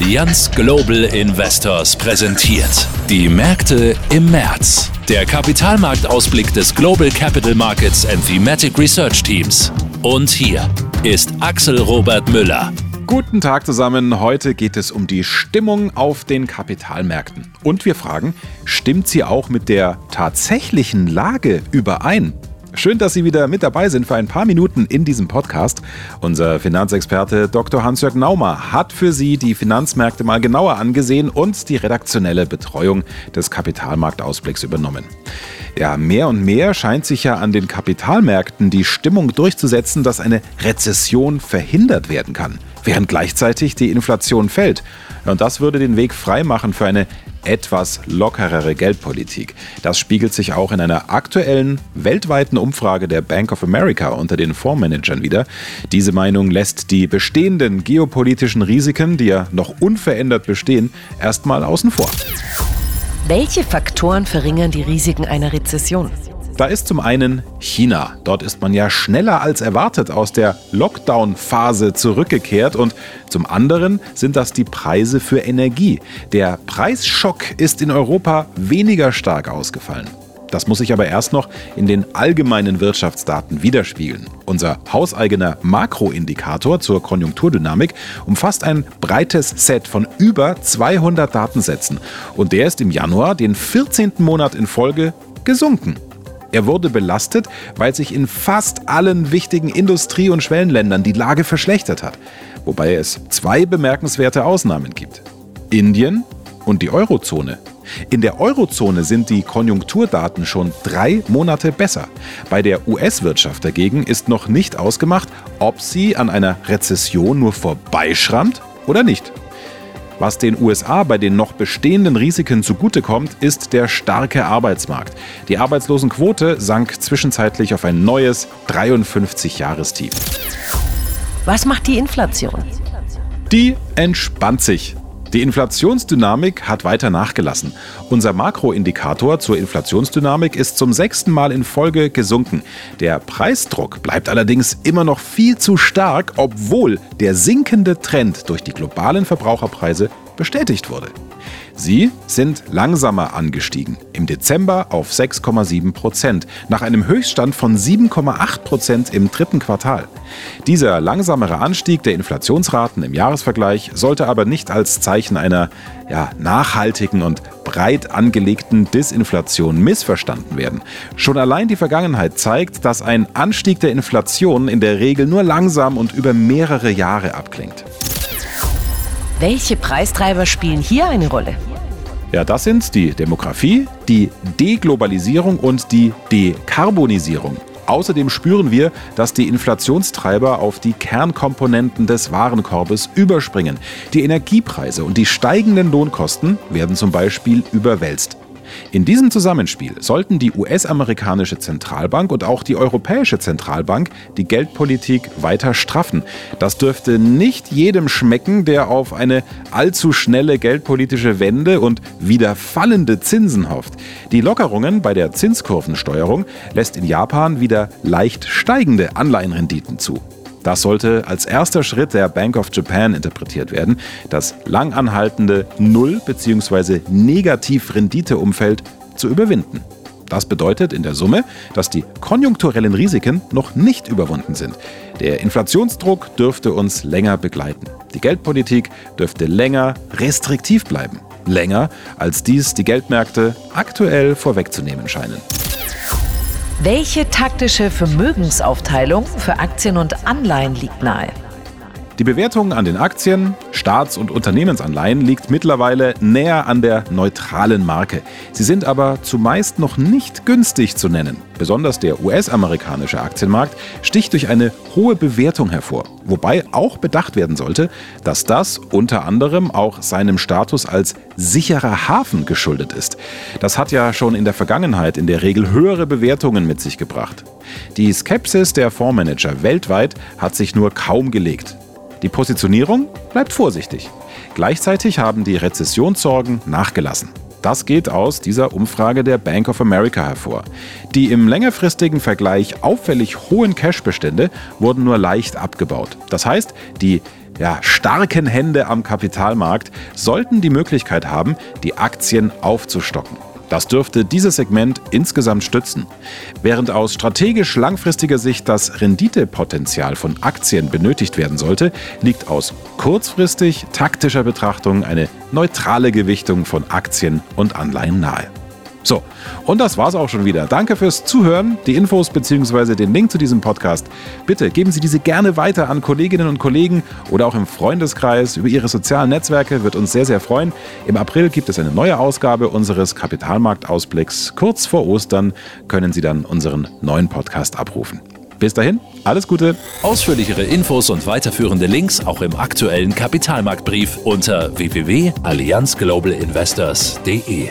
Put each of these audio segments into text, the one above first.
Allianz Global Investors präsentiert die Märkte im März. Der Kapitalmarktausblick des Global Capital Markets and Thematic Research Teams. Und hier ist Axel Robert Müller. Guten Tag zusammen. Heute geht es um die Stimmung auf den Kapitalmärkten. Und wir fragen, stimmt sie auch mit der tatsächlichen Lage überein? Schön, dass Sie wieder mit dabei sind für ein paar Minuten in diesem Podcast. Unser Finanzexperte Dr. Hans-Jörg Naumer hat für Sie die Finanzmärkte mal genauer angesehen und die redaktionelle Betreuung des Kapitalmarktausblicks übernommen. Ja, mehr und mehr scheint sich ja an den Kapitalmärkten die Stimmung durchzusetzen, dass eine Rezession verhindert werden kann, während gleichzeitig die Inflation fällt. Und das würde den Weg freimachen für eine etwas lockerere Geldpolitik. Das spiegelt sich auch in einer aktuellen weltweiten Umfrage der Bank of America unter den Fondsmanagern wieder. Diese Meinung lässt die bestehenden geopolitischen Risiken, die ja noch unverändert bestehen, erstmal außen vor. Welche Faktoren verringern die Risiken einer Rezession? Da ist zum einen China. Dort ist man ja schneller als erwartet aus der Lockdown-Phase zurückgekehrt und zum anderen sind das die Preise für Energie. Der Preisschock ist in Europa weniger stark ausgefallen. Das muss sich aber erst noch in den allgemeinen Wirtschaftsdaten widerspiegeln. Unser hauseigener Makroindikator zur Konjunkturdynamik umfasst ein breites Set von über 200 Datensätzen und der ist im Januar den 14. Monat in Folge gesunken. Er wurde belastet, weil sich in fast allen wichtigen Industrie- und Schwellenländern die Lage verschlechtert hat, wobei es zwei bemerkenswerte Ausnahmen gibt. Indien und die Eurozone. In der Eurozone sind die Konjunkturdaten schon drei Monate besser. Bei der US-Wirtschaft dagegen ist noch nicht ausgemacht, ob sie an einer Rezession nur vorbeischrammt oder nicht. Was den USA bei den noch bestehenden Risiken zugutekommt, ist der starke Arbeitsmarkt. Die Arbeitslosenquote sank zwischenzeitlich auf ein neues 53-Jahrestief. Was macht die Inflation? Die entspannt sich. Die Inflationsdynamik hat weiter nachgelassen. Unser Makroindikator zur Inflationsdynamik ist zum sechsten Mal in Folge gesunken. Der Preisdruck bleibt allerdings immer noch viel zu stark, obwohl der sinkende Trend durch die globalen Verbraucherpreise bestätigt wurde. Sie sind langsamer angestiegen, im Dezember auf 6,7 Prozent, nach einem Höchststand von 7,8 Prozent im dritten Quartal. Dieser langsamere Anstieg der Inflationsraten im Jahresvergleich sollte aber nicht als Zeichen einer ja, nachhaltigen und breit angelegten Disinflation missverstanden werden. Schon allein die Vergangenheit zeigt, dass ein Anstieg der Inflation in der Regel nur langsam und über mehrere Jahre abklingt. Welche Preistreiber spielen hier eine Rolle? Ja, das sind die Demografie, die Deglobalisierung und die Dekarbonisierung. Außerdem spüren wir, dass die Inflationstreiber auf die Kernkomponenten des Warenkorbes überspringen. Die Energiepreise und die steigenden Lohnkosten werden zum Beispiel überwälzt. In diesem Zusammenspiel sollten die US-amerikanische Zentralbank und auch die Europäische Zentralbank die Geldpolitik weiter straffen. Das dürfte nicht jedem schmecken, der auf eine allzu schnelle geldpolitische Wende und wieder fallende Zinsen hofft. Die Lockerungen bei der Zinskurvensteuerung lässt in Japan wieder leicht steigende Anleihenrenditen zu. Das sollte als erster Schritt der Bank of Japan interpretiert werden, das langanhaltende Null- bzw. Negativ-Rendite-Umfeld zu überwinden. Das bedeutet in der Summe, dass die konjunkturellen Risiken noch nicht überwunden sind. Der Inflationsdruck dürfte uns länger begleiten. Die Geldpolitik dürfte länger restriktiv bleiben. Länger, als dies die Geldmärkte aktuell vorwegzunehmen scheinen. Welche taktische Vermögensaufteilung für Aktien und Anleihen liegt nahe? Die Bewertung an den Aktien, Staats- und Unternehmensanleihen liegt mittlerweile näher an der neutralen Marke. Sie sind aber zumeist noch nicht günstig zu nennen. Besonders der US-amerikanische Aktienmarkt sticht durch eine hohe Bewertung hervor. Wobei auch bedacht werden sollte, dass das unter anderem auch seinem Status als sicherer Hafen geschuldet ist. Das hat ja schon in der Vergangenheit in der Regel höhere Bewertungen mit sich gebracht. Die Skepsis der Fondsmanager weltweit hat sich nur kaum gelegt. Die Positionierung bleibt vorsichtig. Gleichzeitig haben die Rezessionssorgen nachgelassen. Das geht aus dieser Umfrage der Bank of America hervor. Die im längerfristigen Vergleich auffällig hohen Cashbestände wurden nur leicht abgebaut. Das heißt, die ja, starken Hände am Kapitalmarkt sollten die Möglichkeit haben, die Aktien aufzustocken. Das dürfte dieses Segment insgesamt stützen. Während aus strategisch langfristiger Sicht das Renditepotenzial von Aktien benötigt werden sollte, liegt aus kurzfristig taktischer Betrachtung eine neutrale Gewichtung von Aktien und Anleihen nahe. So, und das war's auch schon wieder. Danke fürs Zuhören. Die Infos bzw. den Link zu diesem Podcast. Bitte geben Sie diese gerne weiter an Kolleginnen und Kollegen oder auch im Freundeskreis über Ihre sozialen Netzwerke. Wird uns sehr, sehr freuen. Im April gibt es eine neue Ausgabe unseres Kapitalmarktausblicks. Kurz vor Ostern können Sie dann unseren neuen Podcast abrufen. Bis dahin, alles Gute. Ausführlichere Infos und weiterführende Links auch im aktuellen Kapitalmarktbrief unter www.allianzglobalinvestors.de.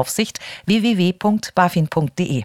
Aufsicht www.bafin.de.